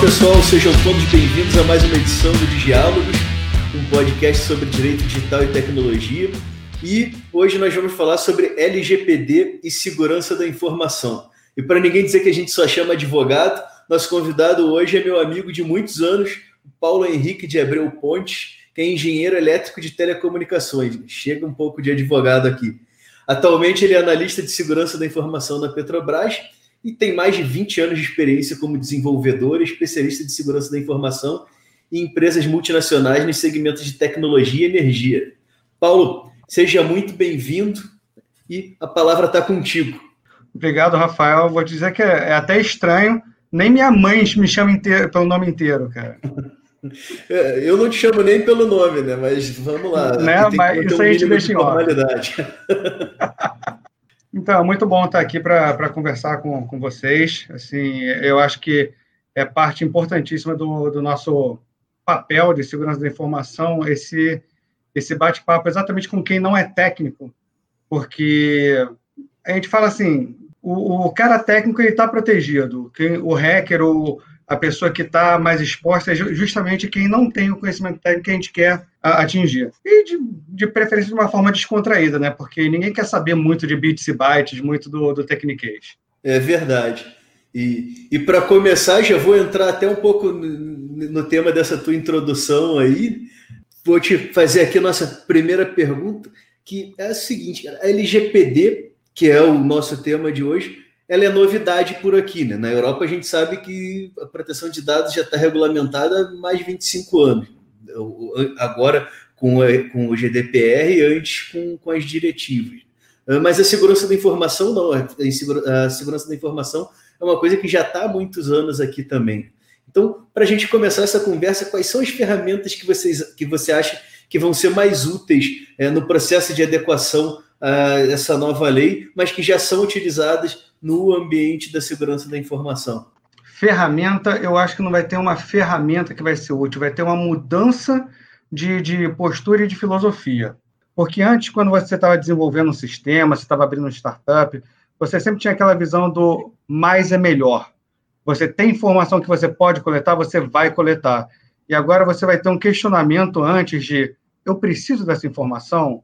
pessoal, sejam todos bem-vindos a mais uma edição do Diálogos, um podcast sobre direito digital e tecnologia. E hoje nós vamos falar sobre LGPD e segurança da informação. E para ninguém dizer que a gente só chama advogado, nosso convidado hoje é meu amigo de muitos anos, Paulo Henrique de Abreu Pontes, que é engenheiro elétrico de telecomunicações. Chega um pouco de advogado aqui. Atualmente ele é analista de segurança da informação na Petrobras e tem mais de 20 anos de experiência como desenvolvedor e especialista de segurança da informação em empresas multinacionais nos segmentos de tecnologia e energia. Paulo, seja muito bem-vindo e a palavra está contigo. Obrigado, Rafael. Vou dizer que é, até estranho, nem minha mãe me chama inteiro, pelo nome inteiro, cara. É, eu não te chamo nem pelo nome, né? Mas vamos lá. Né? Mas isso um aí a gente deixa em formalidade. Então, é muito bom estar aqui para conversar com, com vocês. Assim, eu acho que é parte importantíssima do, do nosso papel de segurança da informação esse, esse bate-papo exatamente com quem não é técnico, porque a gente fala assim, o, o cara técnico ele está protegido, quem, o hacker, o, a pessoa que está mais exposta é justamente quem não tem o conhecimento técnico que a gente quer atingir. E de, de, preferência de uma forma descontraída, né? Porque ninguém quer saber muito de bits e bytes, muito do, do Techniquez. É verdade. E, e para começar, já vou entrar até um pouco no, no tema dessa tua introdução aí. Vou te fazer aqui a nossa primeira pergunta, que é a seguinte, a LGPD, que é o nosso tema de hoje, ela é novidade por aqui. Né? Na Europa, a gente sabe que a proteção de dados já está regulamentada há mais de 25 anos. Agora com, com o GDPR e antes com, com as diretivas. Ah, mas a segurança da informação não. A segurança da informação é uma coisa que já está há muitos anos aqui também. Então, para a gente começar essa conversa, quais são as ferramentas que, vocês, que você acha que vão ser mais úteis é, no processo de adequação a essa nova lei, mas que já são utilizadas no ambiente da segurança da informação? Ferramenta, eu acho que não vai ter uma ferramenta que vai ser útil, vai ter uma mudança de, de postura e de filosofia. Porque antes, quando você estava desenvolvendo um sistema, você estava abrindo um startup, você sempre tinha aquela visão do mais é melhor. Você tem informação que você pode coletar, você vai coletar. E agora você vai ter um questionamento antes de eu preciso dessa informação?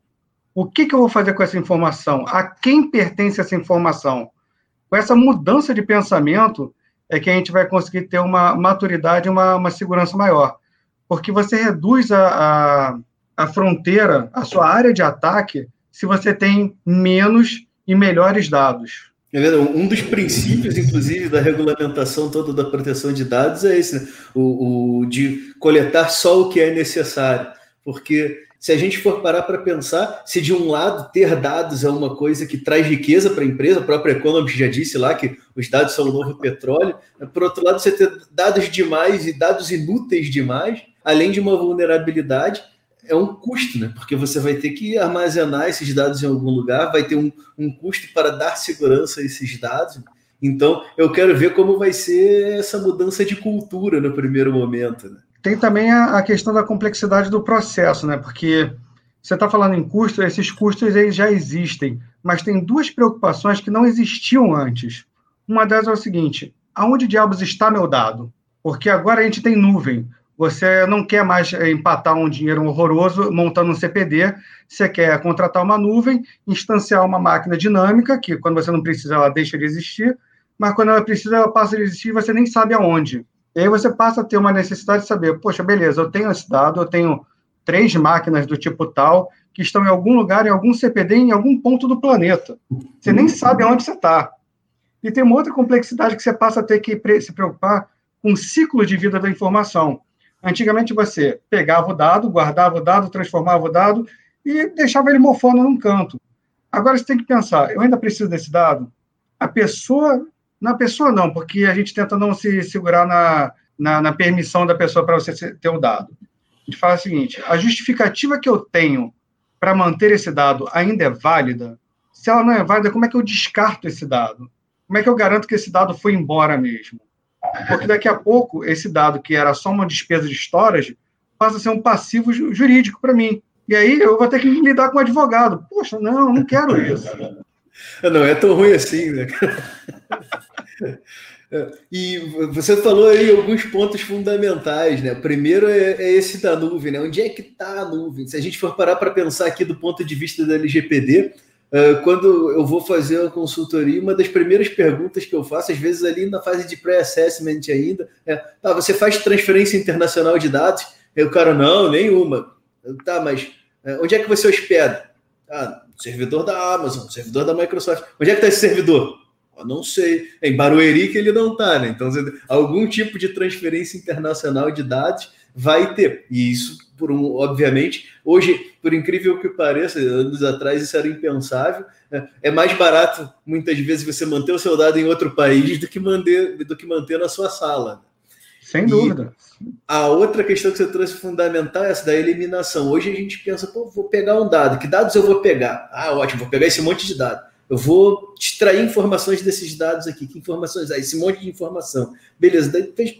O que, que eu vou fazer com essa informação? A quem pertence essa informação? Com essa mudança de pensamento é que a gente vai conseguir ter uma maturidade, uma, uma segurança maior. Porque você reduz a, a, a fronteira, a sua área de ataque, se você tem menos e melhores dados. Um dos princípios, inclusive, da regulamentação toda da proteção de dados é esse, né? o, o, de coletar só o que é necessário. Porque se a gente for parar para pensar, se de um lado ter dados é uma coisa que traz riqueza para a empresa, a própria Economist já disse lá que os dados são o novo petróleo, por outro lado, você ter dados demais e dados inúteis demais, além de uma vulnerabilidade, é um custo, né? Porque você vai ter que armazenar esses dados em algum lugar, vai ter um, um custo para dar segurança a esses dados. Então, eu quero ver como vai ser essa mudança de cultura no primeiro momento. Né? Tem também a, a questão da complexidade do processo, né? Porque você está falando em custos, esses custos eles já existem, mas tem duas preocupações que não existiam antes. Uma delas é o seguinte: aonde diabos está meu dado? Porque agora a gente tem nuvem. Você não quer mais empatar um dinheiro horroroso montando um CPD, você quer contratar uma nuvem, instanciar uma máquina dinâmica, que quando você não precisa, ela deixa de existir, mas quando ela precisa, ela passa a existir e você nem sabe aonde. E aí você passa a ter uma necessidade de saber, poxa, beleza, eu tenho esse dado, eu tenho três máquinas do tipo tal, que estão em algum lugar, em algum CPD, em algum ponto do planeta. Você nem sabe onde você está. E tem uma outra complexidade que você passa a ter que se preocupar com o ciclo de vida da informação. Antigamente você pegava o dado, guardava o dado, transformava o dado e deixava ele mofando num canto. Agora você tem que pensar, eu ainda preciso desse dado? A pessoa na pessoa, não, porque a gente tenta não se segurar na, na, na permissão da pessoa para você ter o dado. A gente fala o seguinte: a justificativa que eu tenho para manter esse dado ainda é válida? Se ela não é válida, como é que eu descarto esse dado? Como é que eu garanto que esse dado foi embora mesmo? Porque daqui a pouco, esse dado, que era só uma despesa de storage, passa a ser um passivo jurídico para mim. E aí eu vou ter que lidar com um advogado. Poxa, não, não quero isso. Não é tão ruim assim, né? E você falou aí alguns pontos fundamentais, né? Primeiro é, é esse da nuvem, né? Onde é que está a nuvem? Se a gente for parar para pensar aqui do ponto de vista da LGPD, uh, quando eu vou fazer uma consultoria, uma das primeiras perguntas que eu faço, às vezes ali na fase de pré-assessment ainda, é: tá, você faz transferência internacional de dados? O cara, não, nenhuma. Tá, mas uh, onde é que você hospeda? Ah, servidor da Amazon, servidor da Microsoft. Onde é que está esse servidor? Eu não sei. É em Barueri que ele não está, né? Então, algum tipo de transferência internacional de dados vai ter. E isso, por um, obviamente, hoje, por incrível que pareça, anos atrás isso era impensável. Né? É mais barato, muitas vezes, você manter o seu dado em outro país do que manter, do que manter na sua sala. Sem dúvida. a outra questão que você trouxe fundamental é essa da eliminação. Hoje a gente pensa, pô, vou pegar um dado. Que dados eu vou pegar? Ah, ótimo, vou pegar esse monte de dados. Eu vou extrair informações desses dados aqui. Que informações? Ah, esse monte de informação. Beleza,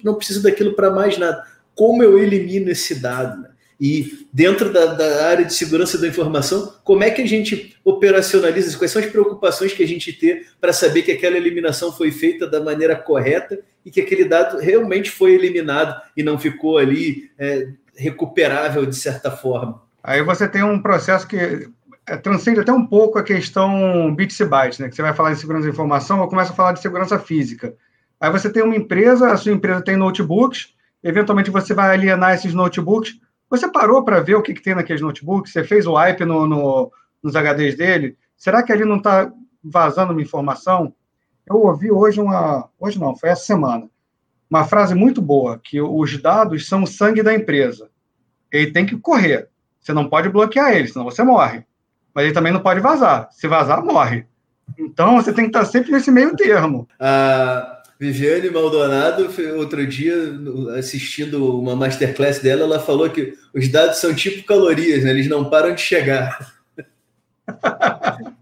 não preciso daquilo para mais nada. Como eu elimino esse dado? Né? E dentro da, da, área de segurança da informação, como é que a gente operacionaliza isso? Quais são as preocupações que a gente tem para saber que aquela eliminação foi feita da maneira correta e que aquele dado realmente foi eliminado e não ficou ali é, recuperável de certa forma? Aí você tem um processo que é, transcende até um pouco a questão bits e bytes, né? Que você vai falar de segurança da informação, ou começa a falar de segurança física. Aí você tem uma empresa, a sua empresa tem notebooks, eventualmente você vai alienar esses notebooks. Você parou para ver o que, que, tem naqueles notebooks? Você fez o wipe no, no, nos HDs dele? Será que ali não está vazando uma informação? Eu ouvi hoje uma. Hoje não, foi essa semana. Uma frase muito boa: que os dados são o sangue da empresa. Ele tem que correr. Você não pode bloquear ele, senão você morre mas ele também não pode vazar. Se vazar, morre. Então, você tem que estar sempre nesse meio termo. A Viviane Maldonado, outro dia, assistindo uma masterclass dela, ela falou que os dados são tipo calorias, né? eles não param de chegar.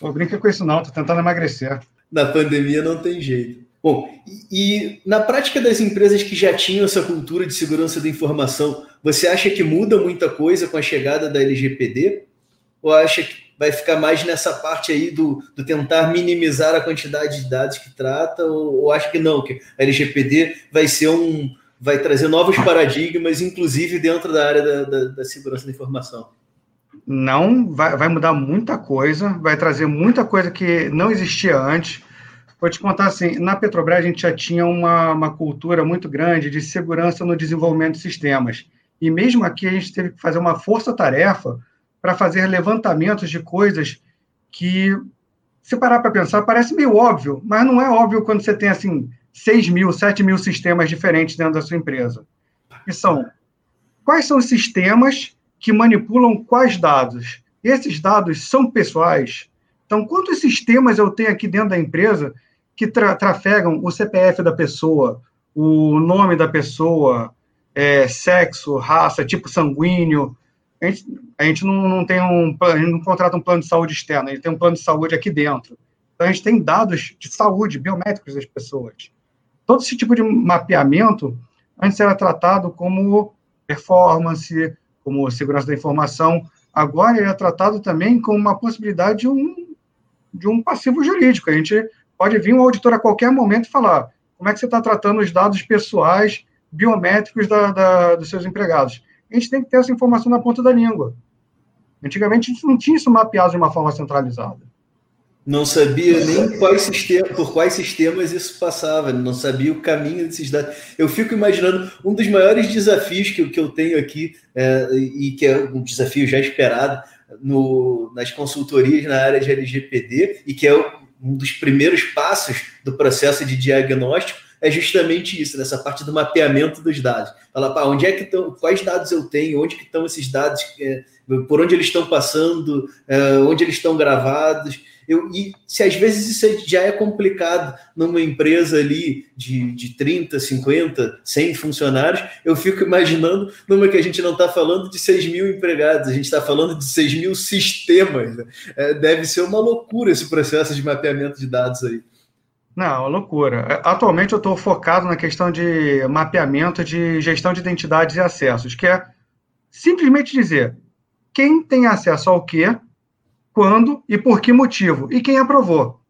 Pô, brinca com isso não, tô tentando emagrecer. Na pandemia não tem jeito. Bom, e, e, na prática das empresas que já tinham essa cultura de segurança da informação, você acha que muda muita coisa com a chegada da LGPD? ou acha que vai ficar mais nessa parte aí do, do tentar minimizar a quantidade de dados que trata, ou, ou que não, que a LGPD vai ser um vai trazer novos paradigmas, inclusive dentro da área da, da, da segurança da informação? Não, vai, vai mudar muita coisa, vai trazer muita coisa que não existia antes. Vou te contar assim, na Petrobras a gente já tinha uma, uma cultura muito grande de segurança no desenvolvimento de sistemas. E mesmo aqui a gente teve que fazer uma força-tarefa para fazer levantamentos de coisas que, se parar para pensar, parece meio óbvio, mas não é óbvio quando você tem, assim, 6 mil, 7 mil sistemas diferentes dentro da sua empresa. E são, quais são os sistemas que manipulam quais dados? Esses dados são pessoais? Então, quantos sistemas eu tenho aqui dentro da empresa que tra trafegam o CPF da pessoa, o nome da pessoa, é, sexo, raça, tipo sanguíneo, a gente, a gente não, não tem um a gente não contrata um plano de saúde externo, a gente tem um plano de saúde aqui dentro. Então a gente tem dados de saúde biométricos das pessoas. Todo esse tipo de mapeamento antes era tratado como performance, como segurança da informação. Agora ele é tratado também como uma possibilidade de um, de um passivo jurídico. A gente pode vir um auditor a qualquer momento e falar como é que você está tratando os dados pessoais biométricos da, da, dos seus empregados a gente tem que ter essa informação na ponta da língua. Antigamente a gente não tinha isso mapeado de uma forma centralizada. Não sabia nem quais sistema, por quais sistemas isso passava, não sabia o caminho desses dados. Eu fico imaginando um dos maiores desafios que, que eu tenho aqui, é, e que é um desafio já esperado no, nas consultorias na área de LGPD, e que é um dos primeiros passos do processo de diagnóstico, é justamente isso, nessa parte do mapeamento dos dados. Falar, pá, onde é que estão, quais dados eu tenho, onde que estão esses dados, é, por onde eles estão passando, é, onde eles estão gravados. Eu, e se às vezes isso já é complicado numa empresa ali de, de 30, 50, 100 funcionários, eu fico imaginando numa que a gente não está falando de 6 mil empregados, a gente está falando de 6 mil sistemas. Né? É, deve ser uma loucura esse processo de mapeamento de dados aí. Não, loucura. É, atualmente eu estou focado na questão de mapeamento de gestão de identidades e acessos, que é simplesmente dizer quem tem acesso ao quê, quando e por que motivo, e quem aprovou.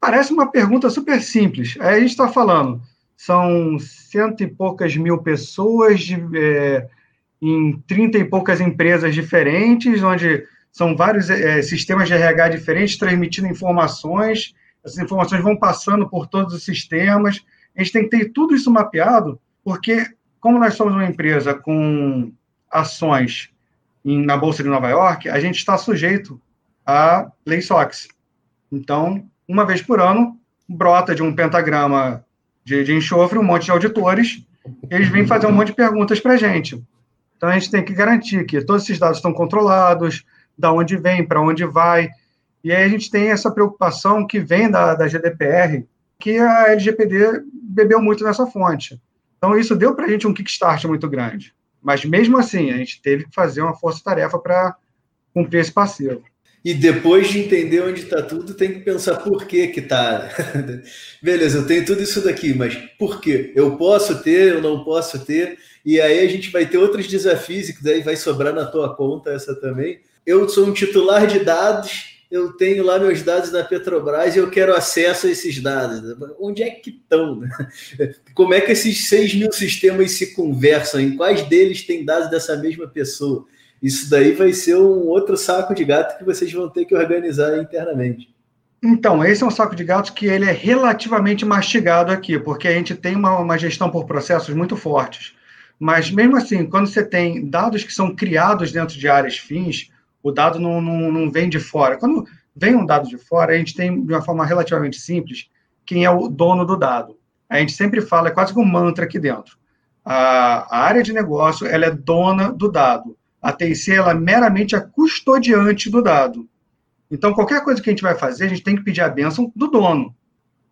parece uma pergunta super simples. Aí a gente está falando, são cento e poucas mil pessoas de, é, em trinta e poucas empresas diferentes, onde são vários é, sistemas de RH diferentes transmitindo informações, essas informações vão passando por todos os sistemas. A gente tem que ter tudo isso mapeado, porque, como nós somos uma empresa com ações em, na Bolsa de Nova York, a gente está sujeito a lei SOX. Então, uma vez por ano, brota de um pentagrama de, de enxofre um monte de auditores, eles vêm fazer um monte de perguntas para a gente. Então, a gente tem que garantir que todos esses dados estão controlados, da onde vem, para onde vai. E aí a gente tem essa preocupação que vem da, da GDPR, que a LGPD bebeu muito nessa fonte. Então, isso deu para a gente um kickstart muito grande. Mas, mesmo assim, a gente teve que fazer uma força-tarefa para cumprir esse passivo. E depois de entender onde está tudo, tem que pensar por que que está. Beleza, eu tenho tudo isso daqui, mas por quê? Eu posso ter, eu não posso ter? E aí a gente vai ter outros desafios, e que daí vai sobrar na tua conta essa também, eu sou um titular de dados, eu tenho lá meus dados na Petrobras e eu quero acesso a esses dados. Onde é que estão? Né? Como é que esses 6 mil sistemas se conversam? Em quais deles tem dados dessa mesma pessoa? Isso daí vai ser um outro saco de gato que vocês vão ter que organizar internamente. Então, esse é um saco de gatos que ele é relativamente mastigado aqui, porque a gente tem uma, uma gestão por processos muito fortes. Mas mesmo assim, quando você tem dados que são criados dentro de áreas fins, o dado não, não, não vem de fora. Quando vem um dado de fora, a gente tem, de uma forma relativamente simples, quem é o dono do dado. A gente sempre fala, é quase um mantra aqui dentro. A, a área de negócio, ela é dona do dado. A TIC, ela é meramente a custodiante do dado. Então, qualquer coisa que a gente vai fazer, a gente tem que pedir a bênção do dono.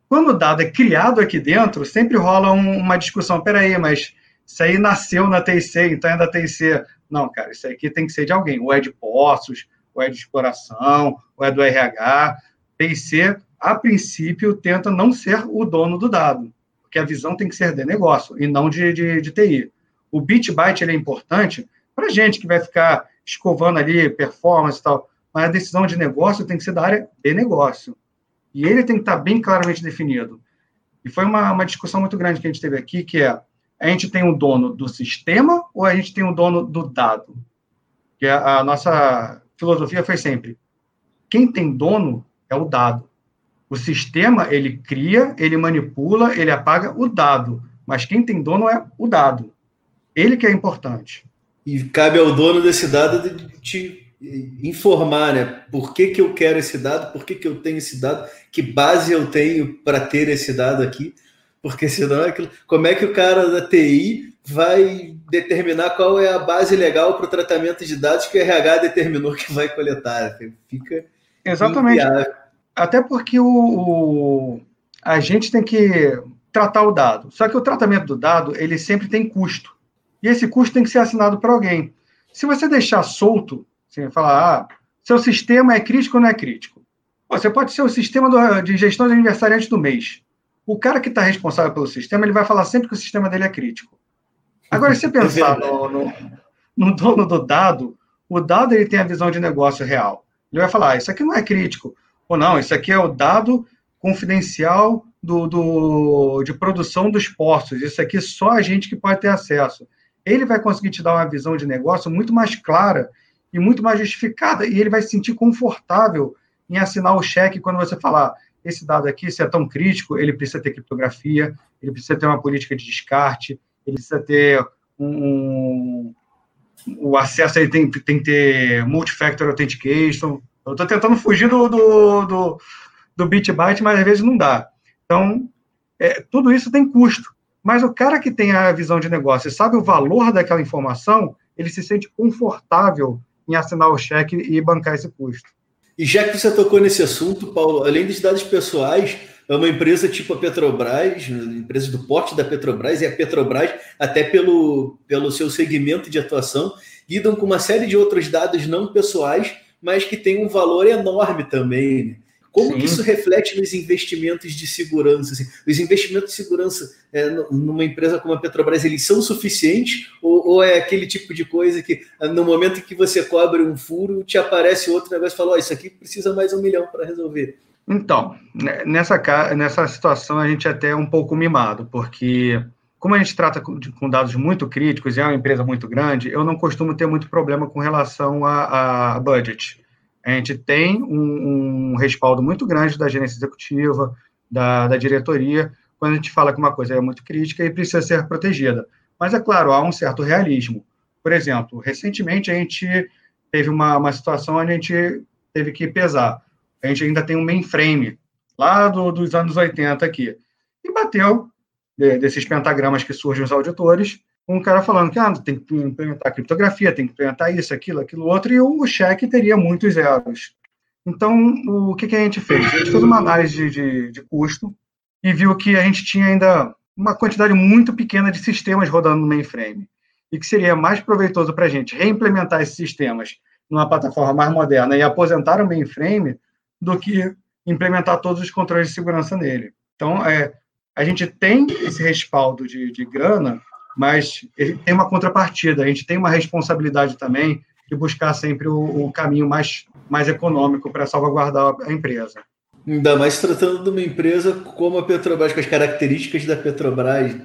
Quando o dado é criado aqui dentro, sempre rola um, uma discussão. Peraí, mas isso aí nasceu na TIC, então é da TIC. Não, cara, isso aqui tem que ser de alguém. Ou é de postos, ou é de exploração, ou é do RH. TIC, a princípio, tenta não ser o dono do dado, porque a visão tem que ser de negócio e não de, de, de TI. O bit byte ele é importante para gente que vai ficar escovando ali performance e tal, mas a decisão de negócio tem que ser da área de negócio. E ele tem que estar bem claramente definido. E foi uma, uma discussão muito grande que a gente teve aqui, que é a gente tem o um dono do sistema ou a gente tem o um dono do dado? Que a, a nossa filosofia foi sempre: quem tem dono é o dado. O sistema, ele cria, ele manipula, ele apaga o dado. Mas quem tem dono é o dado. Ele que é importante. E cabe ao dono desse dado te informar, né? Por que, que eu quero esse dado? Por que, que eu tenho esse dado? Que base eu tenho para ter esse dado aqui? Porque senão, é como é que o cara da TI vai determinar qual é a base legal para o tratamento de dados que o RH determinou que vai coletar? Fica. Exatamente. Inviável. Até porque o, o, a gente tem que tratar o dado. Só que o tratamento do dado, ele sempre tem custo. E esse custo tem que ser assinado por alguém. Se você deixar solto, você falar, ah, seu sistema é crítico ou não é crítico? Você pode ser o sistema do, de gestão de aniversariante do mês o cara que está responsável pelo sistema, ele vai falar sempre que o sistema dele é crítico. Agora, se você é pensar no, no, no, dono do dado, o dado ele tem a visão de negócio real. Ele vai falar, ah, isso aqui não é crítico. Ou não, isso aqui é o dado confidencial do, do, de produção dos postos. Isso aqui só a gente que pode ter acesso. Ele vai conseguir te dar uma visão de negócio muito mais clara e muito mais justificada, e ele vai se sentir confortável em assinar o cheque quando você falar, esse dado aqui, se é tão crítico, ele precisa ter criptografia, ele precisa ter uma política de descarte, ele precisa ter um, o acesso ele tem, tem que ter multifactor authentication. Eu estou tentando fugir do, do, do, do bit byte, mas às vezes não dá. Então, é, tudo isso tem custo. Mas o cara que tem a visão de negócio e sabe o valor daquela informação, ele se sente confortável em assinar o cheque e bancar esse custo. E já que você tocou nesse assunto, Paulo, além dos dados pessoais, é uma empresa tipo a Petrobras, empresa do porte da Petrobras, e a Petrobras, até pelo, pelo seu segmento de atuação, lidam com uma série de outros dados não pessoais, mas que têm um valor enorme também. Como Sim. que isso reflete nos investimentos de segurança? Assim? Os investimentos de segurança é, numa empresa como a Petrobras, eles são suficientes? Ou, ou, é aquele tipo de coisa que no momento que você cobre um furo, te aparece outro negócio e fala, oh, isso aqui precisa mais um milhão para resolver? Então, né, nessa, nessa situação a gente é até é um pouco mimado, porque como a gente trata com dados muito críticos e é uma empresa muito grande, eu não costumo ter muito problema com relação a, a budget. A gente tem um, um, respaldo muito grande da gerência executiva, da, da diretoria, quando a gente fala que uma coisa é muito crítica e precisa ser protegida. Mas, é claro, há um certo realismo. Por exemplo, recentemente a gente teve uma, uma situação onde a gente teve que pesar. A gente ainda tem um mainframe lá do, dos anos 80 aqui. E bateu de, desses pentagramas que surgem os auditores, um cara falando que ah, tem que implementar criptografia, tem que implementar isso, aquilo, aquilo outro, e o cheque teria muitos zeros. Então, o que, que a gente fez? A gente fez uma análise de, de, de custo e viu que a gente tinha ainda uma quantidade muito pequena de sistemas rodando no mainframe e que seria mais proveitoso para a gente reimplementar esses sistemas numa plataforma mais moderna e aposentar o mainframe do que implementar todos os controles de segurança nele. Então, é, a gente tem esse respaldo de, de grana, mas ele tem uma contrapartida. A gente tem uma responsabilidade também de buscar sempre o, o caminho mais, mais econômico para salvaguardar a empresa. Ainda mais tratando de uma empresa como a Petrobras, com as características da Petrobras.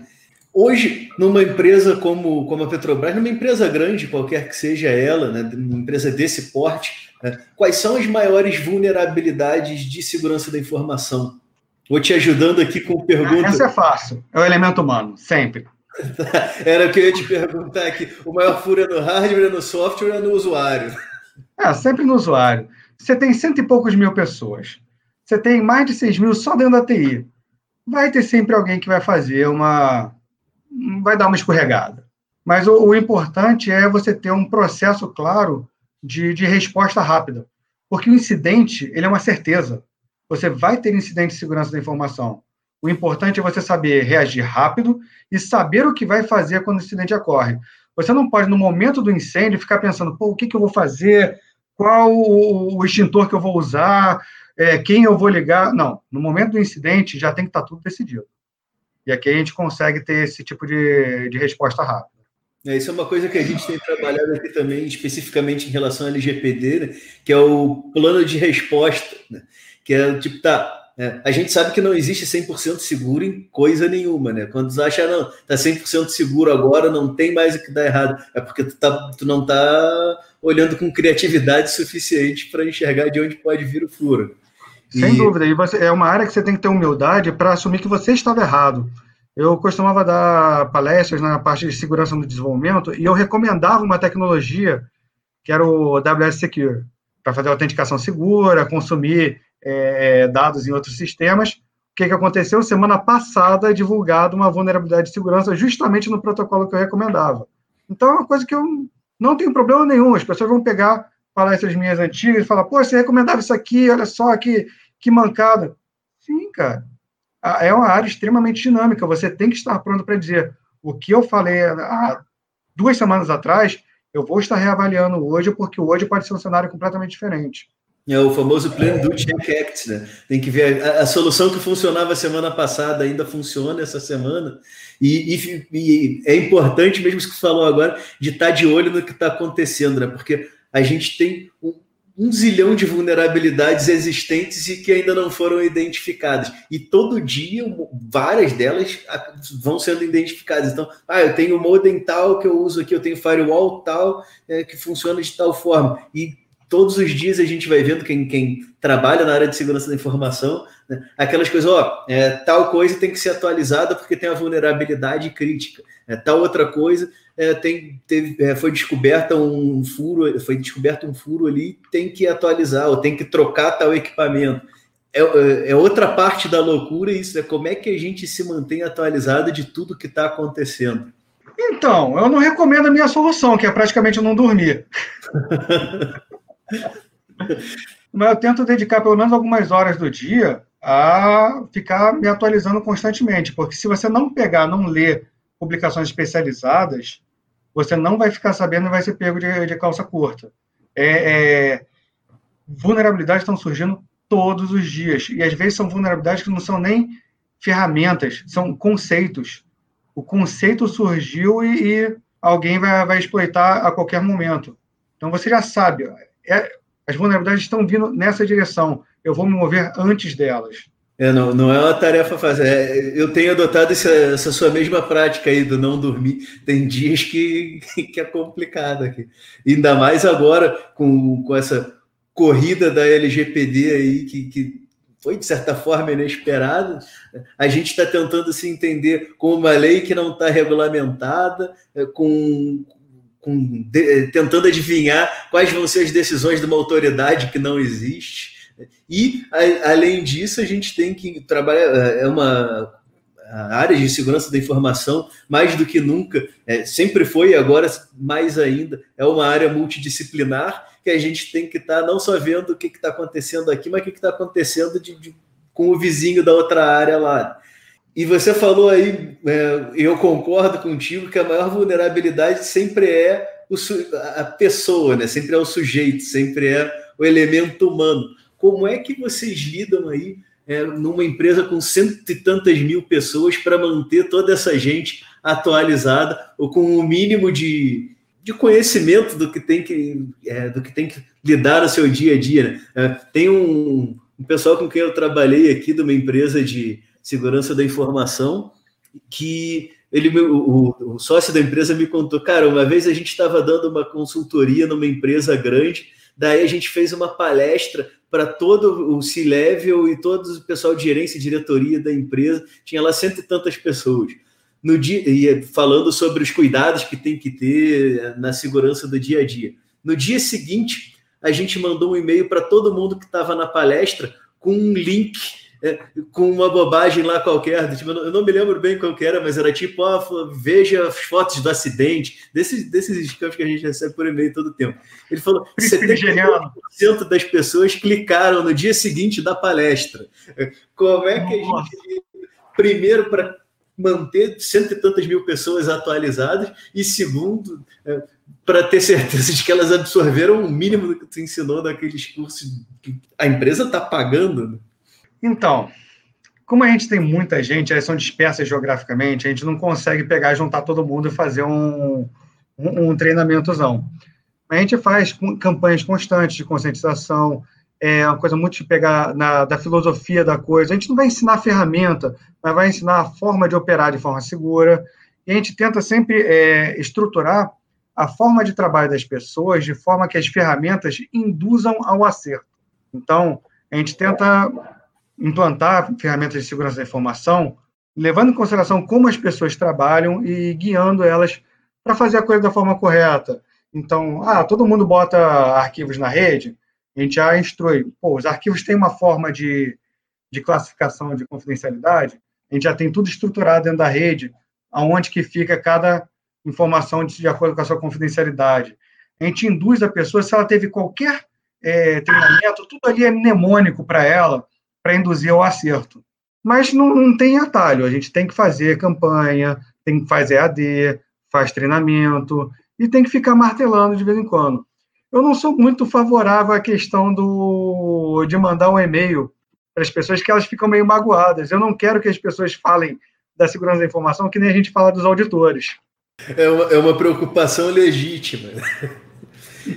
Hoje, numa empresa como, como a Petrobras, numa empresa grande, qualquer que seja ela, né, uma empresa desse porte, né, quais são as maiores vulnerabilidades de segurança da informação? Vou te ajudando aqui com pergunta. Essa é fácil, é o elemento humano, sempre. Era o que eu ia te perguntar aqui. O maior furo é no hardware, é no software, é no usuário? É, sempre no usuário. Você tem cento e poucos mil pessoas. Você tem mais de seis mil só dentro da TI. Vai ter sempre alguém que vai fazer uma, vai dar uma escorregada. Mas o, o importante é você ter um processo claro de, de, resposta rápida. Porque o incidente, ele é uma certeza. Você vai ter incidente de segurança da informação. O importante é você saber reagir rápido e saber o que vai fazer quando o incidente ocorre. Você não pode, no momento do incêndio, ficar pensando, pô, o que, que eu vou fazer? Qual o, extintor que eu vou usar? É, quem eu vou ligar? Não, no momento do incidente já tem que estar tá tudo decidido. E aqui a gente consegue ter esse tipo de, de resposta rápida. É, isso é uma coisa que a gente tem trabalhado aqui também, especificamente em relação ao LGPD, né, que é o plano de resposta, né, que é tipo, tá, é, a gente sabe que não existe 100% seguro em coisa nenhuma, né? Quando tu acha, não, tá 100% seguro agora, não tem mais o que dar errado, é porque tu, tá, tu não tá olhando com criatividade suficiente para enxergar de onde pode vir o furo. Sem e... dúvida. E você, é uma área que você tem que ter humildade para assumir que você estava errado. Eu costumava dar palestras na parte de segurança no desenvolvimento e eu recomendava uma tecnologia que era o WS Secure, para fazer autenticação segura, consumir é, é, dados em outros sistemas. O que, que aconteceu? Semana passada, divulgado uma vulnerabilidade de segurança justamente no protocolo que eu recomendava. Então, é uma coisa que eu não tenho problema nenhum. As pessoas vão pegar palestras minhas antigas e falar, pô, você recomendava isso aqui, olha só que, que mancada. Sim, cara. É uma área extremamente dinâmica. Você tem que estar pronto para dizer o que eu falei há duas semanas atrás, eu vou estar reavaliando hoje, porque hoje pode ser um cenário completamente diferente. É o famoso Plan Do Check Act, né? Tem que ver a, a, solução que funcionava semana passada ainda funciona essa semana. E, e, e é importante, mesmo isso que você falou agora, de estar de olho no que está acontecendo, né? Porque a gente tem um, um zilhão de vulnerabilidades existentes e que ainda não foram identificadas. E todo dia, várias delas vão sendo identificadas. Então, ah, eu tenho modem tal que eu uso aqui, eu tenho firewall tal é, que funciona de tal forma. E todos os dias a gente vai vendo quem, quem trabalha na área de segurança da informação, né, aquelas coisas, ó, é, tal coisa tem que ser atualizada porque tem a vulnerabilidade crítica. É, tal outra coisa é, tem, teve, é, foi descoberta um furo, foi descoberto um furo ali, tem que atualizar, ou tem que trocar tal equipamento. É, é, é outra parte da loucura isso, é como é que a gente se mantém atualizado de tudo que está acontecendo. Então, eu não recomendo a minha solução, que é praticamente não dormir. Mas eu tento dedicar pelo menos algumas horas do dia a ficar me atualizando constantemente, porque se você não pegar, não ler publicações especializadas, você não vai ficar sabendo e vai ser pego de, de calça curta. É, é, vulnerabilidades estão surgindo todos os dias, e às vezes são vulnerabilidades que não são nem ferramentas, são conceitos. O conceito surgiu e, e alguém vai, vai exploitar a qualquer momento. Então você já sabe, é, as vulnerabilidades estão vindo nessa direção. eu vou me mover antes delas. É, não, não é uma tarefa fácil. É, eu tenho adotado essa, essa, sua mesma prática aí do não dormir. Tem dias que, que é complicado aqui. Ainda mais agora com, com essa corrida da LGPD aí, que, que foi, de certa forma, inesperada. A gente está tentando se entender com uma lei que não está regulamentada, é, com, com de, tentando adivinhar quais vão ser as decisões de uma autoridade que não existe. E, a, além disso, a gente tem que trabalhar, é, é uma a área de segurança da informação, mais do que nunca, é, sempre foi e agora mais ainda, é uma área multidisciplinar que a gente tem que estar tá não só vendo o que está acontecendo aqui, mas o que está acontecendo de, de, com o vizinho da outra área lá. E você falou aí, é, eu concordo contigo, que a maior vulnerabilidade sempre é o, a pessoa, né? sempre é o sujeito, sempre é o elemento humano. Como é que vocês lidam aí é, numa empresa com cento e tantas mil pessoas para manter toda essa gente atualizada ou com o mínimo de, de conhecimento do que tem que, é, do que, tem que lidar no seu dia a dia? Né? É, tem um, um pessoal com quem eu trabalhei aqui de uma empresa de segurança da informação que ele, o, o, sócio da empresa me contou, cara, uma vez a gente estava dando uma consultoria numa empresa grande, daí a gente fez uma palestra para todo o C-Level e todo o pessoal de gerência e diretoria da empresa, tinha lá cento e tantas pessoas. No dia, e falando sobre os cuidados que tem que ter na segurança do dia a dia. No dia seguinte, a gente mandou um e-mail para todo mundo que estava na palestra com um link é, com uma bobagem lá qualquer, tipo, eu não me lembro bem qual que era, mas era tipo, ó, veja as fotos do acidente, desses, desses campos que a gente recebe por e-mail todo o tempo. Ele falou, 70% das pessoas clicaram no dia seguinte da palestra. Como é que a gente, primeiro, para manter cento e tantas mil pessoas atualizadas, e segundo, é, para ter certeza de que elas absorveram o mínimo do que tu ensinou naqueles cursos que a empresa está pagando, né? Então, como a gente tem muita gente, elas são dispersas geograficamente, a gente não consegue pegar juntar todo mundo e fazer um, um, um treinamentozão. A gente faz campanhas constantes de conscientização, é uma coisa muito de pegar na, da filosofia da coisa. A gente não vai ensinar ferramenta, mas vai ensinar a forma de operar de forma segura. E a gente tenta sempre é, estruturar a forma de trabalho das pessoas de forma que as ferramentas induzam ao acerto. Então, a gente tenta implantar ferramentas de segurança da informação, levando em consideração como as pessoas trabalham e guiando elas para fazer a coisa da forma correta. Então, ah, todo mundo bota arquivos na rede, a gente já instrui. Pô, os arquivos têm uma forma de, de classificação de confidencialidade, a gente já tem tudo estruturado dentro da rede, aonde que fica cada informação de, de acordo com a sua confidencialidade. A gente induz a pessoa, se ela teve qualquer é, treinamento, tudo ali é mnemônico para ela, para induzir ao acerto. Mas não, não, tem atalho, a gente tem que fazer campanha, tem que fazer AD, faz treinamento, e tem que ficar martelando de vez em quando. Eu não sou muito favorável à questão do, de mandar um e-mail para as pessoas que elas ficam meio magoadas. Eu não quero que as pessoas falem da segurança da informação que nem a gente fala dos auditores. É uma, é uma preocupação legítima.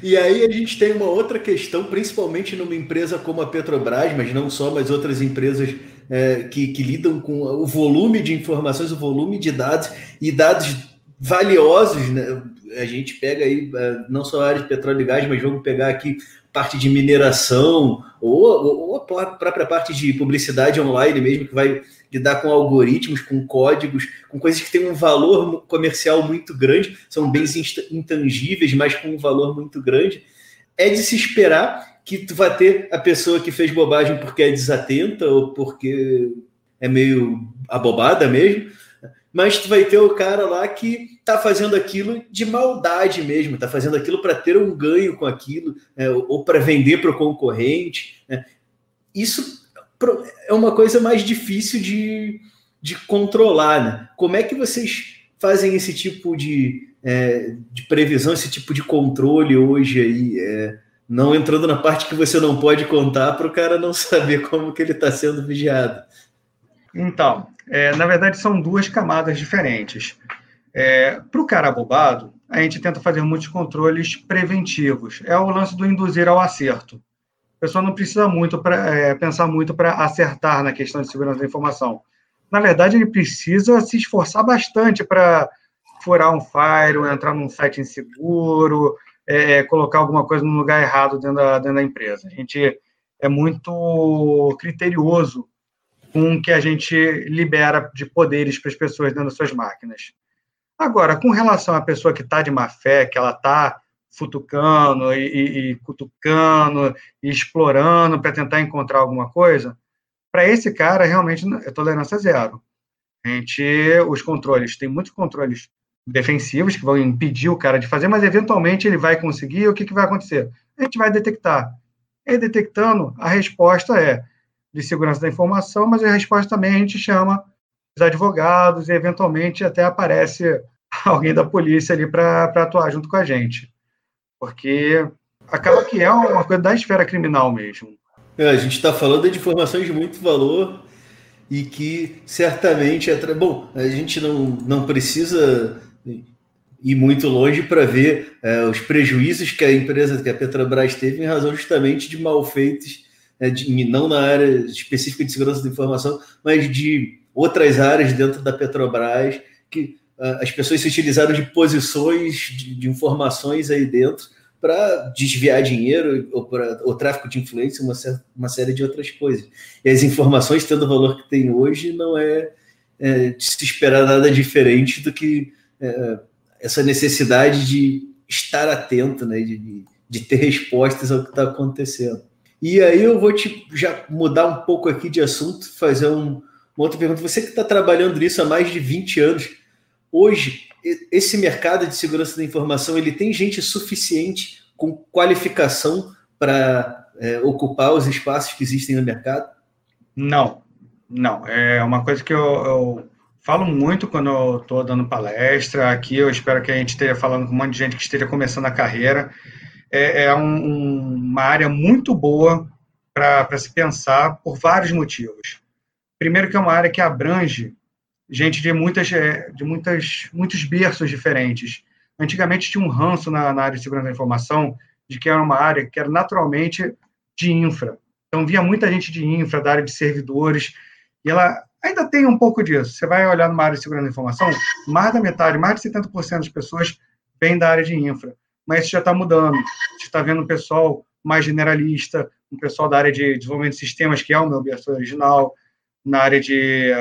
E aí a gente tem uma outra questão, principalmente numa empresa como a Petrobras, mas não só, mas outras empresas é, que, que lidam com o volume de informações, o volume de dados e dados valiosos, né? A gente pega aí é, não só a área de petróleo e gás, mas vamos pegar aqui parte de mineração ou, ou a própria parte de publicidade online mesmo, que vai lidar com algoritmos, com códigos, com coisas que têm um valor comercial muito grande, são bens intangíveis, mas com um valor muito grande. É de se esperar que tu vai ter a pessoa que fez bobagem porque é desatenta ou porque é meio abobada mesmo, mas tu vai ter o cara lá que tá fazendo aquilo de maldade mesmo, tá fazendo aquilo para ter um ganho com aquilo, é, ou para vender para o concorrente. Né? Isso é uma coisa mais difícil de, de controlar. Né? Como é que vocês fazem esse tipo de, é, de previsão, esse tipo de controle hoje aí? É, não entrando na parte que você não pode contar para o cara não saber como que ele está sendo vigiado. Então, é, na verdade são duas camadas diferentes. É, para o cara abobado, a gente tenta fazer muitos controles preventivos. É o lance do induzir ao acerto. a pessoa não precisa muito para é, pensar muito para acertar na questão de segurança da informação. Na verdade, ele precisa se esforçar bastante para furar um firewall, entrar num site inseguro, é, colocar alguma coisa no lugar errado dentro da, dentro da empresa. A gente é muito criterioso com o que a gente libera de poderes para as pessoas dentro das suas máquinas. Agora, com relação à pessoa que está de má fé, que ela está futucando e, e, cutucando e explorando para tentar encontrar alguma coisa, para esse cara, realmente, é tolerância zero. A gente, os controles, tem muitos controles defensivos que vão impedir o cara de fazer, mas eventualmente ele vai conseguir, o que, que vai acontecer? A gente vai detectar. E detectando, a resposta é de segurança da informação, mas a resposta também a gente chama os advogados e eventualmente até aparece alguém da polícia ali para atuar junto com a gente. Porque acaba que é uma coisa da esfera criminal mesmo. É, a gente está falando de informações de muito valor e que certamente é. Bom, a gente não, não precisa ir muito longe para ver é, os prejuízos que a empresa, que a Petrobras teve em razão justamente de malfeitos, é, de, não na área específica de segurança da informação, mas de outras áreas dentro da Petrobras, que uh, as pessoas se utilizaram de posições de, de informações aí dentro para desviar dinheiro ou para o tráfico de influência, uma, uma série de outras coisas. E as informações, tendo o valor que tem hoje, não é, é de se esperar nada diferente do que é, essa necessidade de estar atento, né, de, de ter respostas ao que está acontecendo. E aí eu vou te já mudar um pouco aqui de assunto, fazer um, uma outra pergunta. Você que está trabalhando nisso há mais de 20 anos, hoje, esse mercado de segurança da informação, ele tem gente suficiente com qualificação para é, ocupar os espaços que existem no mercado? Não, não. É uma coisa que eu, eu falo muito quando eu estou dando palestra aqui. Eu espero que a gente esteja falando com um monte de gente que esteja começando a carreira. É, é um, uma área muito boa para se pensar por vários motivos. Primeiro, que é uma área que abrange gente de muitas é, de muitas muitos berços diferentes. Antigamente tinha um ranço na, na área de segurança da informação de que era uma área que era naturalmente de infra. Então via muita gente de infra, da área de servidores, e ela Ainda tem um pouco disso. Você vai olhar numa área de segurança da informação, mais da metade, mais de 70% das pessoas vêm da área de infra. Mas isso já está mudando. Você está vendo um pessoal mais generalista, um pessoal da área de desenvolvimento de sistemas, que é o meu berço original, na área de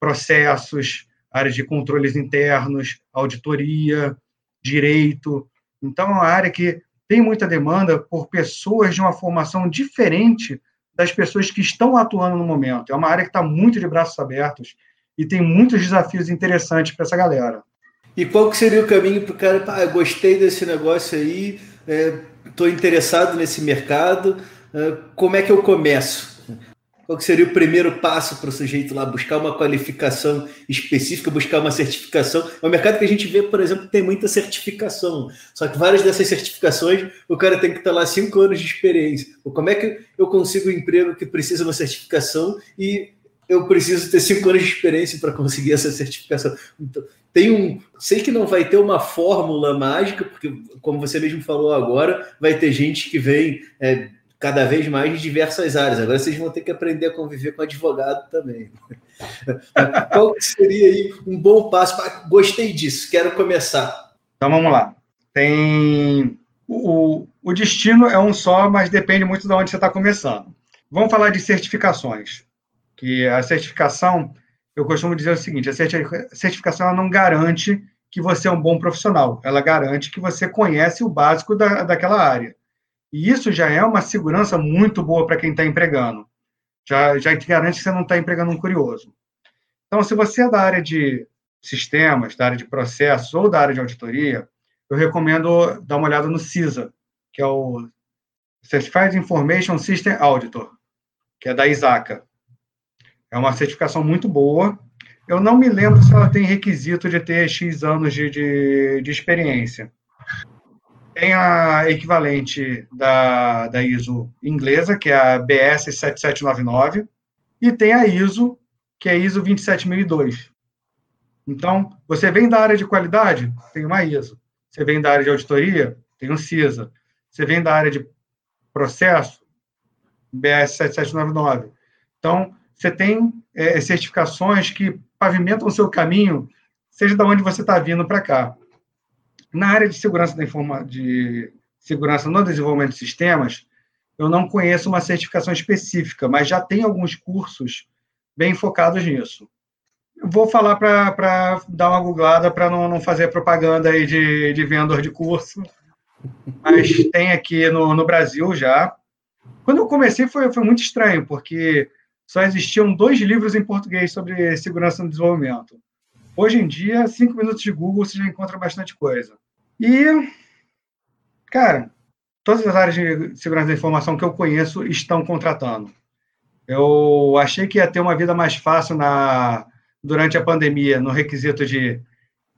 processos, área de controles internos, auditoria, direito. Então, é uma área que tem muita demanda por pessoas de uma formação diferente das pessoas que estão atuando no momento. É uma área que está muito de braços abertos e tem muitos desafios interessantes para essa galera. E qual que seria o caminho para o cara, ah, gostei desse negócio aí, estou é, interessado nesse mercado, é, como é que eu começo? Qual que seria o primeiro passo para o sujeito lá buscar uma qualificação específica, buscar uma certificação? É um mercado que a gente vê, por exemplo, tem muita certificação. Só que várias dessas certificações, o cara tem que estar lá cinco anos de experiência. Como é que eu consigo um emprego que precisa de uma certificação e eu preciso ter cinco anos de experiência para conseguir essa certificação? Então, tem um. Sei que não vai ter uma fórmula mágica, porque, como você mesmo falou agora, vai ter gente que vem. É, cada vez mais de diversas áreas. Agora vocês vão ter que aprender a conviver com advogado também. Qual seria aí um bom passo? Para... Gostei disso, quero começar. Então vamos lá. Tem o, o destino é um só, mas depende muito de onde você está começando. Vamos falar de certificações. Que a certificação, eu costumo dizer o seguinte: a certificação ela não garante que você é um bom profissional, ela garante que você conhece o básico da, daquela área. E isso já é uma segurança muito boa para quem está empregando. Já, já te garante que você não está empregando um curioso. Então, se você é da área de sistemas, da área de processos ou da área de auditoria, eu recomendo dar uma olhada no CISA, que é o Certified Information System Auditor, que é da ISACA. É uma certificação muito boa. Eu não me lembro se ela tem requisito de ter X anos de, de, de experiência. Tem a equivalente da, da ISO inglesa, que é a BS 7799, e tem a ISO, que é a ISO 27002. Então, você vem da área de qualidade, tem uma ISO. Você vem da área de auditoria, tem um CISA. Você vem da área de processo, BS 7799. Então, você tem é, certificações que pavimentam o seu caminho, seja de onde você está vindo para cá. Na área de segurança da informa de segurança no desenvolvimento de sistemas, eu não conheço uma certificação específica, mas já tem alguns cursos bem focados nisso. Vou falar para dar uma googlada para não, não fazer propaganda aí de, de vendedor de curso, mas tem aqui no, no Brasil já. Quando eu comecei foi, foi muito estranho, porque só existiam dois livros em português sobre segurança no desenvolvimento. Hoje em dia, cinco minutos de Google você já encontra bastante coisa. E, cara, todas as áreas de segurança da informação que eu conheço estão contratando. Eu achei que ia ter uma vida mais fácil na, durante a pandemia, no requisito de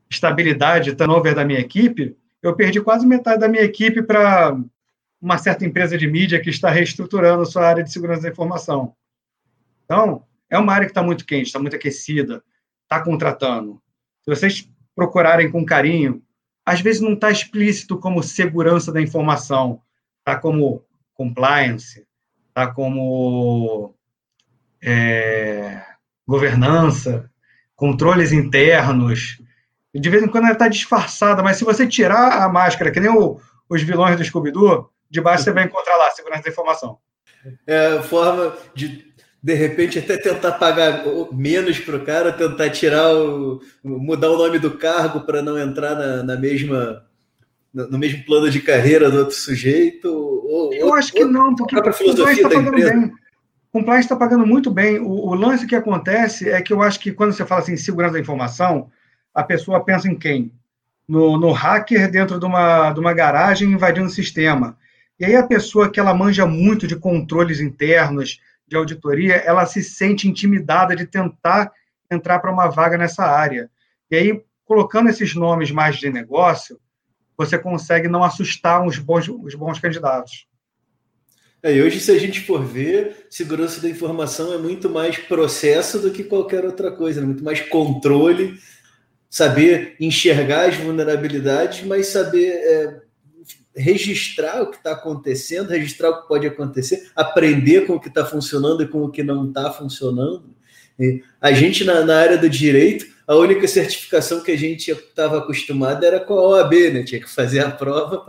estabilidade turnover da minha equipe. Eu perdi quase metade da minha equipe para uma certa empresa de mídia que está reestruturando sua área de segurança da informação. Então, é uma área que está muito quente, está muito aquecida, está contratando. Se vocês procurarem com carinho, às vezes não está explícito como segurança da informação, está como compliance, está como é, governança, controles internos. De vez em quando ela está disfarçada, mas se você tirar a máscara, que nem o, os vilões do Scooby-Doo, de baixo você vai encontrar lá segurança da informação. É a forma de de repente até tentar pagar menos para o cara, tentar tirar o. mudar o nome do cargo para não entrar na, na, mesma. no mesmo plano de carreira do outro sujeito. Ou, Eu acho que não, porque a filosofia está pagando empresa. bem. Compliance está pagando muito bem. O, o, lance que acontece é que eu acho que quando você fala assim, segurança da informação, a pessoa pensa em quem? No, no hacker dentro de uma, de uma garagem invadindo o sistema. E aí a pessoa que ela manja muito de controles internos, de auditoria, ela se sente intimidada de tentar entrar para uma vaga nessa área. E aí, colocando esses nomes mais de negócio, você consegue não assustar os bons, os bons candidatos. É, e hoje, se a gente for ver, segurança da informação é muito mais processo do que qualquer outra coisa, é muito mais controle, saber enxergar as vulnerabilidades, mas saber é, registrar o que está acontecendo, registrar o que pode acontecer, aprender com o que está funcionando e com o que não está funcionando. E a gente, na, na, área do direito, a única certificação que a gente estava acostumado era com a OAB, né? Tinha que fazer a prova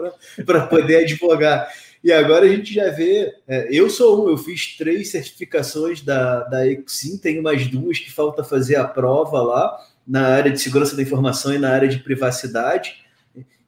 para poder advogar. E agora a gente já vê. É, eu sou um, eu fiz três certificações da, da Exim, tenho mais duas que falta fazer a prova lá, na área de segurança da informação e na área de privacidade.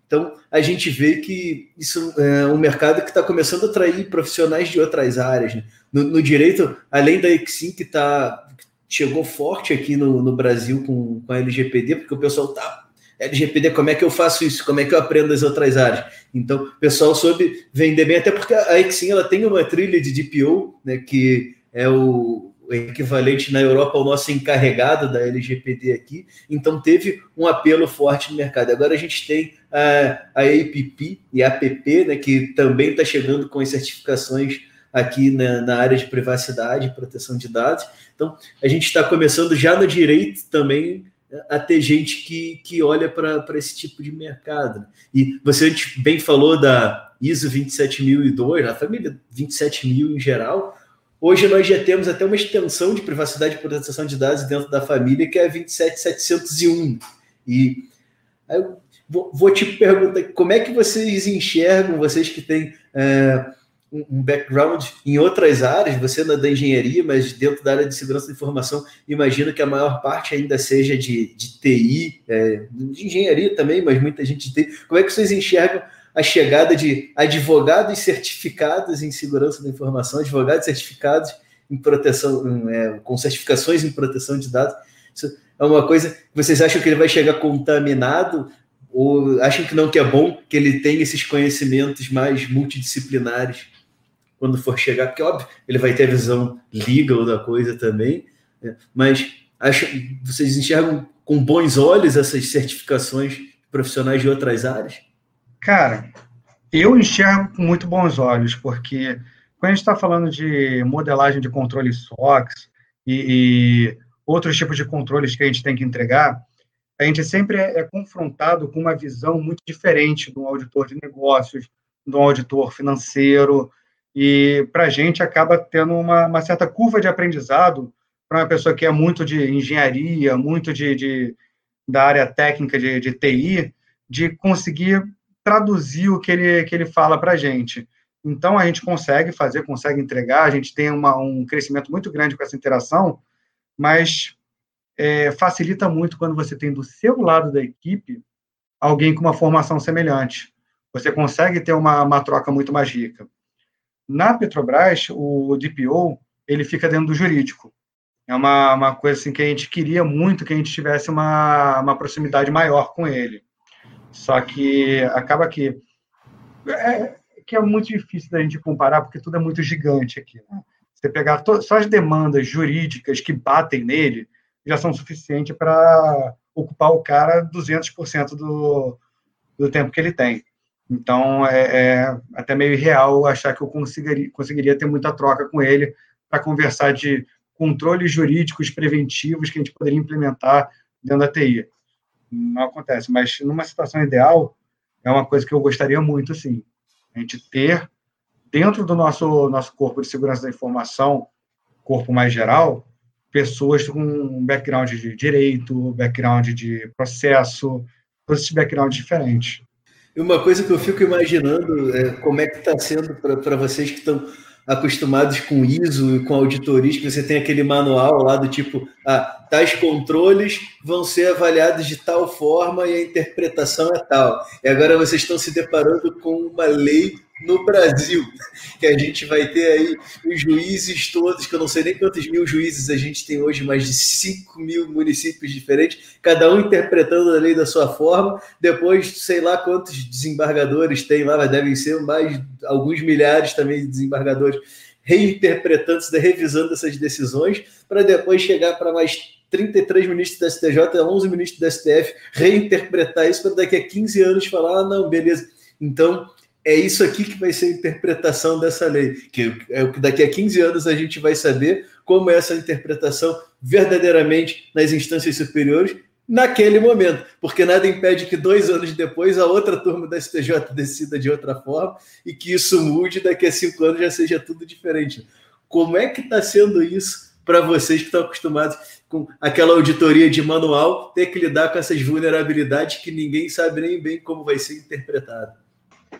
Então, a gente vê que isso é um mercado que está começando a atrair profissionais de outras áreas. Né? No, no, direito, além da Exim, que tá, chegou forte aqui no, no Brasil com, com a LGPD, porque o pessoal tá. LGPD, como é que eu faço isso? Como é que eu aprendo as outras áreas? Então, o pessoal soube vender bem, até porque a Exim ela tem uma trilha de DPO, né, que é o, o equivalente na Europa ao nosso encarregado da LGPD aqui, então teve um apelo forte no mercado. Agora a gente tem a, a APP e a APP, né, que também está chegando com as certificações aqui na, na, área de privacidade e proteção de dados. Então, a gente está começando já no direito também a ter gente que, que olha para esse tipo de mercado. E você bem falou da ISO 27002, a família 27000 em geral, Hoje nós já temos até uma extensão de privacidade e proteção de dados dentro da família, que é a 27701. E aí eu vou, vou te perguntar, como é que vocês enxergam, vocês que têm é, um background em outras áreas, você na da engenharia, mas dentro da área de segurança da informação, imagino que a maior parte ainda seja de, de TI, é, de engenharia também, mas muita gente TI. Como é que vocês enxergam a chegada de advogados certificados em segurança da informação, advogados certificados em proteção, é, com certificações em proteção de dados. Isso é uma coisa que vocês acham que ele vai chegar contaminado ou acham que não que é bom que ele tenha esses conhecimentos mais multidisciplinares quando for chegar, porque óbvio, ele vai ter a visão legal da coisa também, né? mas acham, vocês enxergam com bons olhos essas certificações profissionais de outras áreas? Cara, eu enxergo com muito bons olhos, porque quando a gente está falando de modelagem de controle SOX e, e, outros tipos de controles que a gente tem que entregar, a gente sempre é, é confrontado com uma visão muito diferente de um auditor de negócios, de um auditor financeiro. E para a gente acaba tendo uma, uma, certa curva de aprendizado para uma pessoa que é muito de engenharia, muito de, de da área técnica de, de TI, de conseguir traduzir o que ele, que ele fala para a gente. Então, a gente consegue fazer, consegue entregar, a gente tem uma, um crescimento muito grande com essa interação, mas é, facilita muito quando você tem do seu lado da equipe alguém com uma formação semelhante. Você consegue ter uma, uma troca muito mais rica. Na Petrobras, o DPO, ele fica dentro do jurídico. É uma, uma coisa assim que a gente queria muito que a gente tivesse uma, uma proximidade maior com ele. Só que acaba que é, que é muito difícil da gente comparar, porque tudo é muito gigante aqui. Né? Você pegar só as demandas jurídicas que batem nele, já são suficientes para ocupar o cara 200% do, do tempo que ele tem. Então, é, é, até meio irreal achar que eu conseguiria, conseguiria ter muita troca com ele para conversar de controles jurídicos preventivos que a gente poderia implementar dentro da TI. Não acontece, mas numa situação ideal, é uma coisa que eu gostaria muito, sim. A gente ter, dentro do nosso, nosso corpo de segurança da informação, corpo mais geral, pessoas com background de direito, background de processo, todos esses backgrounds diferentes. E uma coisa que eu fico imaginando é como é que está sendo para vocês que estão acostumados com ISO e com auditorias, que você tem aquele manual lá do tipo, ah, tais controles vão ser avaliados de tal forma e a interpretação é tal. E agora vocês estão se deparando com uma lei no Brasil, que a gente vai ter aí os juízes todos, que eu não sei nem quantos mil juízes a gente tem hoje, mais de 5 mil municípios diferentes, cada um interpretando a lei da sua forma, depois sei lá quantos desembargadores tem lá, mas devem ser mais alguns milhares também de desembargadores reinterpretando, revisando essas decisões, para depois chegar para mais 33 ministros da STJ, 11 ministros da STF, reinterpretar isso para daqui a 15 anos falar, ah, não, beleza. Então, é isso aqui que vai ser a interpretação dessa lei, que é o que daqui a 15 anos a gente vai saber como é essa interpretação verdadeiramente nas instâncias superiores naquele momento, porque nada impede que dois anos depois a outra turma da STJ decida de outra forma e que isso mude daqui a cinco anos já seja tudo diferente. Como é que está sendo isso para vocês que estão acostumados com aquela auditoria de manual, ter que lidar com essas vulnerabilidades que ninguém sabe nem bem como vai ser interpretado?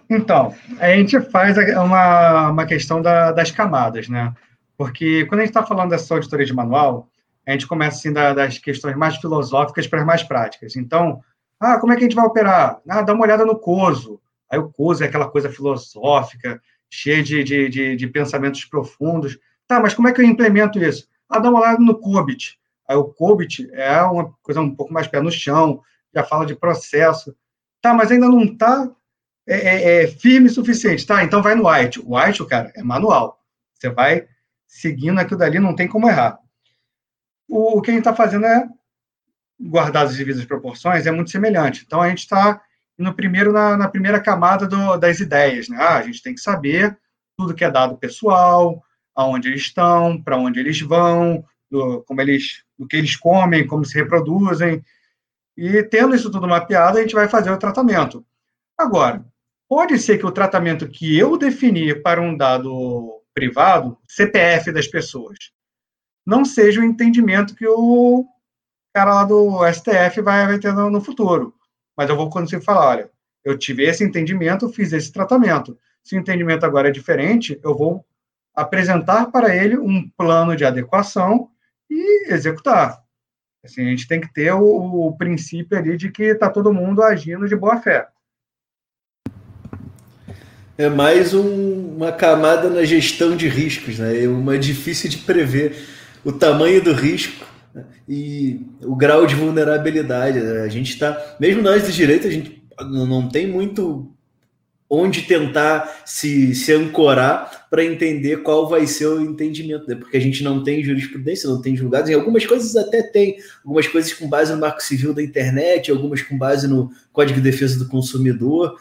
Então, a gente faz uma, uma questão da, das camadas, né? Porque quando a gente está falando dessa auditoria de manual, a gente começa assim da, das questões mais filosóficas para as mais práticas. Então, ah, como é que a gente vai operar? Ah, dá uma olhada no COSO. Aí o COSO é aquela coisa filosófica, cheia de, de, de, de pensamentos profundos. Tá, mas como é que eu implemento isso? Ah, dá uma olhada no COBIT. Aí o COBIT é uma coisa um pouco mais pé no chão, já fala de processo. Tá, mas ainda não está é, é, é, firme o suficiente. Tá, então vai no White. O White, cara, é manual. Você vai seguindo aquilo dali, não tem como errar. O, o que a gente está fazendo é guardar as devidas proporções, é muito semelhante. Então, a gente está no primeiro na, na, primeira camada do, das ideias. Né? Ah, a gente tem que saber tudo que é dado pessoal, aonde eles estão, para onde eles vão, do, como eles, do que eles comem, como se reproduzem. E tendo isso tudo mapeado, a gente vai fazer o tratamento. Agora, Pode ser que o tratamento que eu defini para um dado privado, CPF das pessoas, não seja o entendimento que o cara lá do STF vai, vai ter no, futuro. Mas eu vou conseguir falar, olha, eu tive esse entendimento, fiz esse tratamento. Se o entendimento agora é diferente, eu vou apresentar para ele um plano de adequação e executar. Assim, a gente tem que ter o, o princípio ali de que está todo mundo agindo de boa fé é mais um, uma camada na gestão de riscos, né? É uma difícil de prever o tamanho do risco né? e o grau de vulnerabilidade. A gente está, mesmo nós de direito, a gente não tem muito onde tentar se, se ancorar para entender qual vai ser o entendimento, né? porque a gente não tem jurisprudência, não tem julgados, em algumas coisas até tem, algumas coisas com base no marco civil da internet, algumas com base no Código de Defesa do Consumidor,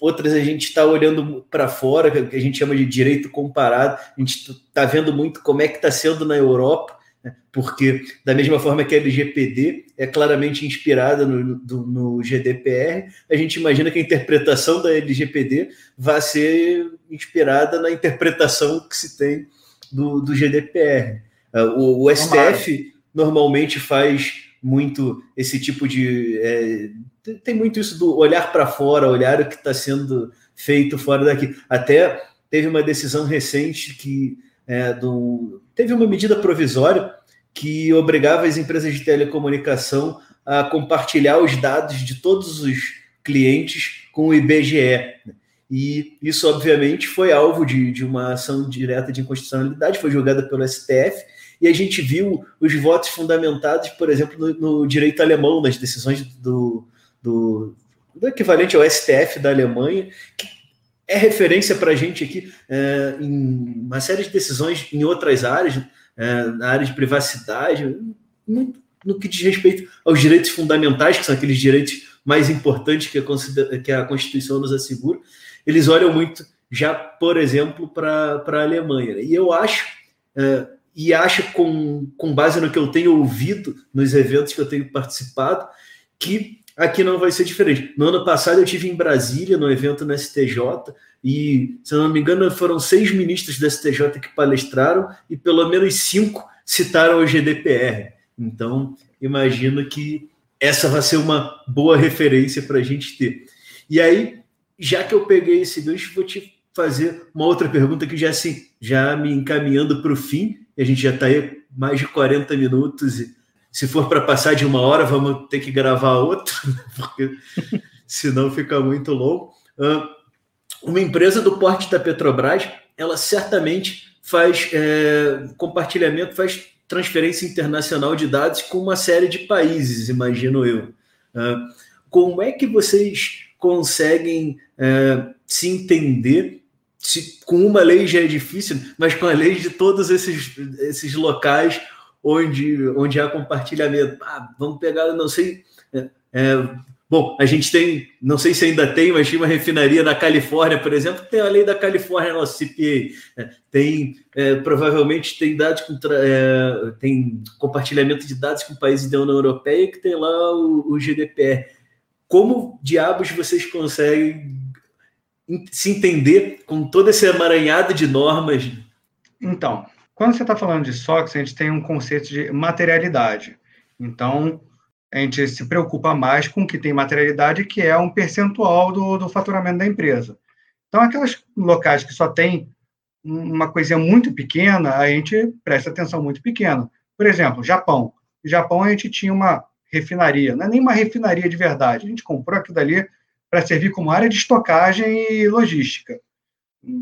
outras a gente está olhando para fora, que a gente chama de direito comparado, a gente está vendo muito como é que está sendo na Europa, né? porque da mesma forma que a LGPD é claramente inspirada no, no, no, GDPR, a gente imagina que a interpretação da LGPD vai ser inspirada na interpretação que se tem do, do GDPR. É, o, o STF normalmente faz muito esse tipo de. É, tem muito isso do olhar para fora, olhar o que está sendo feito fora daqui. Até teve uma decisão recente que é, do, teve uma medida provisória que obrigava as empresas de telecomunicação a compartilhar os dados de todos os clientes com o IBGE. E isso, obviamente, foi alvo de, de uma ação direta de inconstitucionalidade, foi julgada pelo STF, e a gente viu os votos fundamentados, por exemplo, no, no direito alemão, nas decisões do, do, do, equivalente ao STF da Alemanha, que é referência para a gente aqui é, em uma série de decisões em outras áreas, é, na área de privacidade, no, que diz respeito aos direitos fundamentais, que são aqueles direitos mais importantes que a, que a Constituição nos assegura, eles olham muito já, por exemplo, para a Alemanha. E eu acho é, e acho, com, com base no que eu tenho ouvido nos eventos que eu tenho participado, que aqui não vai ser diferente. No ano passado eu tive em Brasília, no evento na STJ, e, se eu não me engano, foram seis ministros da STJ que palestraram e pelo menos cinco citaram o GDPR. Então, imagino que essa vai ser uma boa referência para a gente ter. E aí, já que eu peguei esse gancho, vou te fazer uma outra pergunta que já assim, já me encaminhando para o fim, a gente já está aí mais de 40 minutos, e se for para passar de uma hora, vamos ter que gravar outra, porque senão fica muito longo. Uma empresa do porte da Petrobras, ela certamente faz é, compartilhamento, faz transferência internacional de dados com uma série de países, imagino eu. Como é que vocês conseguem é, se entender se, com uma lei já é difícil, mas com a lei de todos esses, esses locais onde, onde há compartilhamento. Ah, vamos pegar, não sei. É, é, bom, a gente tem, não sei se ainda tem, mas tinha uma refinaria na Califórnia, por exemplo, tem a lei da Califórnia, nosso CPA. É, tem, é, provavelmente tem dados com, é, tem compartilhamento de dados com países da União Europeia que tem lá o, o GDPR. Como diabos vocês conseguem se entender com todo esse emaranhado de normas? Então, quando você está falando de SOX, a gente tem um conceito de materialidade. Então, a gente se preocupa mais com o que tem materialidade, que é um percentual do, do faturamento da empresa. Então, aquelas locais que só tem uma coisinha muito pequena, a gente presta atenção muito pequena. Por exemplo, Japão. No Japão, a gente tinha uma refinaria, não é nem uma refinaria de verdade, a gente comprou aquilo dali para servir como área de estocagem e logística.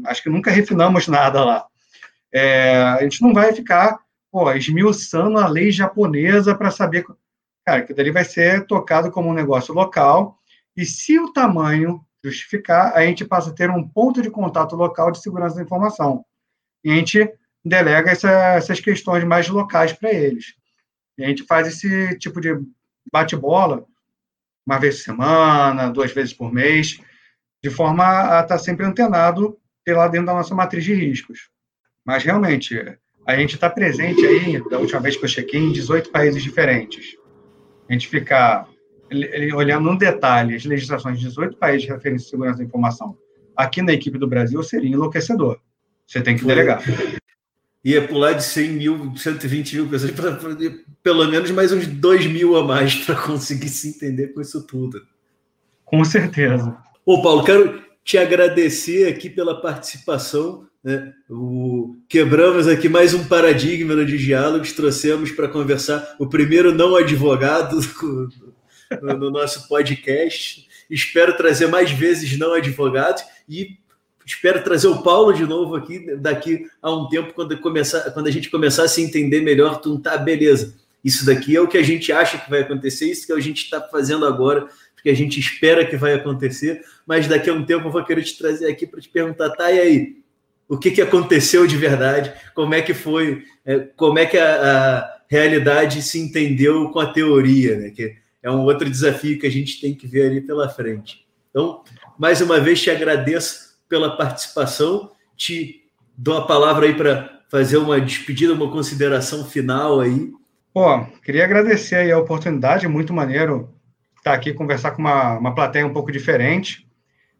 Acho que nunca refinamos nada lá. É, a gente não vai ficar pô, esmiuçando a lei japonesa para saber. Cara, que dali vai ser tocado como um negócio local, e se o tamanho justificar, a gente passa a ter um ponto de contato local de segurança da informação. E a gente delega essa, essas questões mais locais para eles. E a gente faz esse tipo de bate-bola uma vez por semana, duas vezes por mês, de forma a estar sempre antenado lá dentro da nossa matriz de riscos. Mas, realmente, a gente está presente aí, da última vez que eu chequei, em 18 países diferentes. A gente ficar olhando no detalhe as legislações de 18 países de referência de segurança da informação aqui na equipe do Brasil seria enlouquecedor. Você tem que delegar ia pular de 100 mil, 120 mil pessoas para pelo menos mais uns 2 mil a mais para conseguir se entender com isso tudo. Com certeza. Ô, Paulo, quero te agradecer aqui pela participação. Né? O... Quebramos aqui mais um paradigma de diálogos, trouxemos para conversar o primeiro não advogado no nosso podcast. Espero trazer mais vezes não advogados e Espero trazer o Paulo de novo aqui daqui a um tempo, quando, começar, quando a gente começar a se entender melhor, tu tá, beleza. Isso daqui é o que a gente acha que vai acontecer, isso que a gente está fazendo agora, porque a gente espera que vai acontecer, mas daqui a um tempo eu vou querer te trazer aqui para te perguntar, tá, e aí? O que, que aconteceu de verdade? Como é que foi? É, como é que a, a realidade se entendeu com a teoria, né? Que é um outro desafio que a gente tem que ver ali pela frente. Então, mais uma vez te agradeço pela participação. Te dou a palavra aí para fazer uma despedida, uma consideração final aí. Pô, queria agradecer aí a oportunidade, muito maneiro estar aqui conversar com uma, uma plateia um pouco diferente.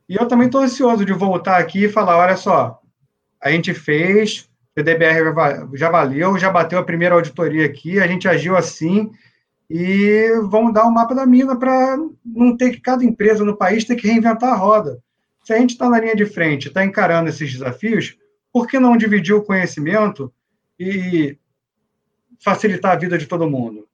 E eu também estou ansioso de voltar aqui e falar, olha só, a gente fez, o DBR já valeu, já bateu a primeira auditoria aqui, a gente agiu assim, e vamos dar um mapa da mina para não ter que cada empresa no país ter que reinventar a roda. Se a gente está na linha de frente, está encarando esses desafios, por que não dividir o conhecimento e facilitar a vida de todo mundo?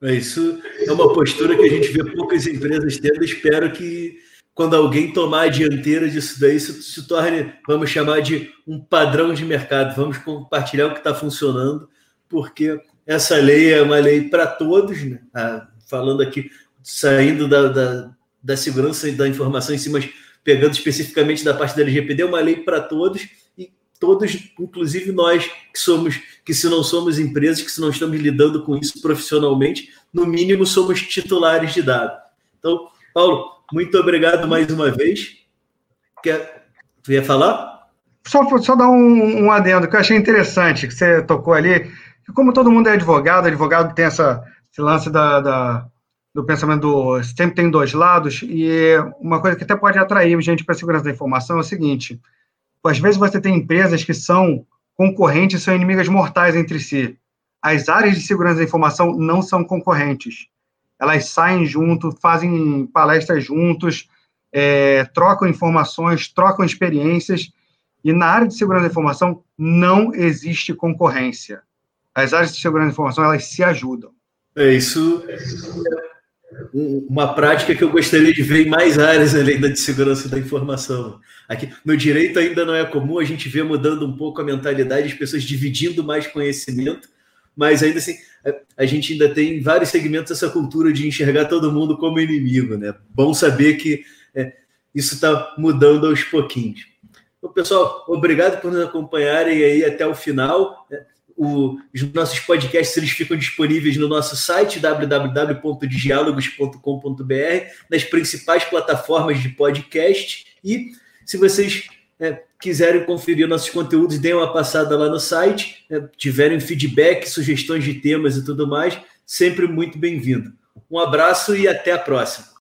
É, isso é uma postura que a gente vê poucas empresas tendo. Espero que quando alguém tomar a dianteira disso daí, isso se torne, vamos chamar de um padrão de mercado. Vamos compartilhar o que está funcionando, porque essa lei é uma lei para todos, né? ah, falando aqui, saindo da, da, da, segurança e da informação em mas pegando especificamente da parte da LGPD, é uma lei para todos e todos, inclusive nós que somos, que se não somos empresas, que se não estamos lidando com isso profissionalmente, no mínimo somos titulares de dados. Então, Paulo, muito obrigado mais uma vez. Quer, ia falar? Só, só dar um, um adendo que eu achei interessante, que você tocou ali como todo mundo é advogado, advogado tem essa, esse lance da, da, do pensamento do sempre tem dois lados, e uma coisa que até pode atrair gente para a segurança da informação é o seguinte: às vezes você tem empresas que são concorrentes, são inimigas mortais entre si. As áreas de segurança da informação não são concorrentes. Elas saem junto, fazem palestras juntos, é, trocam informações, trocam experiências, e na área de segurança da informação não existe concorrência as áreas de segurança da informação elas se ajudam. É isso. Uma prática que eu gostaria de ver em mais áreas além da de segurança da informação. Aqui no direito ainda não é comum a gente ver mudando um pouco a mentalidade, as pessoas dividindo mais conhecimento, mas ainda assim a gente ainda tem em vários segmentos essa cultura de enxergar todo mundo como inimigo, né? Bom saber que é, isso está mudando aos pouquinhos. Então, pessoal, obrigado por nos acompanharem aí até o final. Né? O, os nossos podcasts eles ficam disponíveis no nosso site www.dialogos.com.br, nas principais plataformas de podcast. E se vocês é, quiserem conferir nossos conteúdos, deem uma passada lá no site, é, tiverem feedback, sugestões de temas e tudo mais, sempre muito bem-vindo. Um abraço e até a próxima.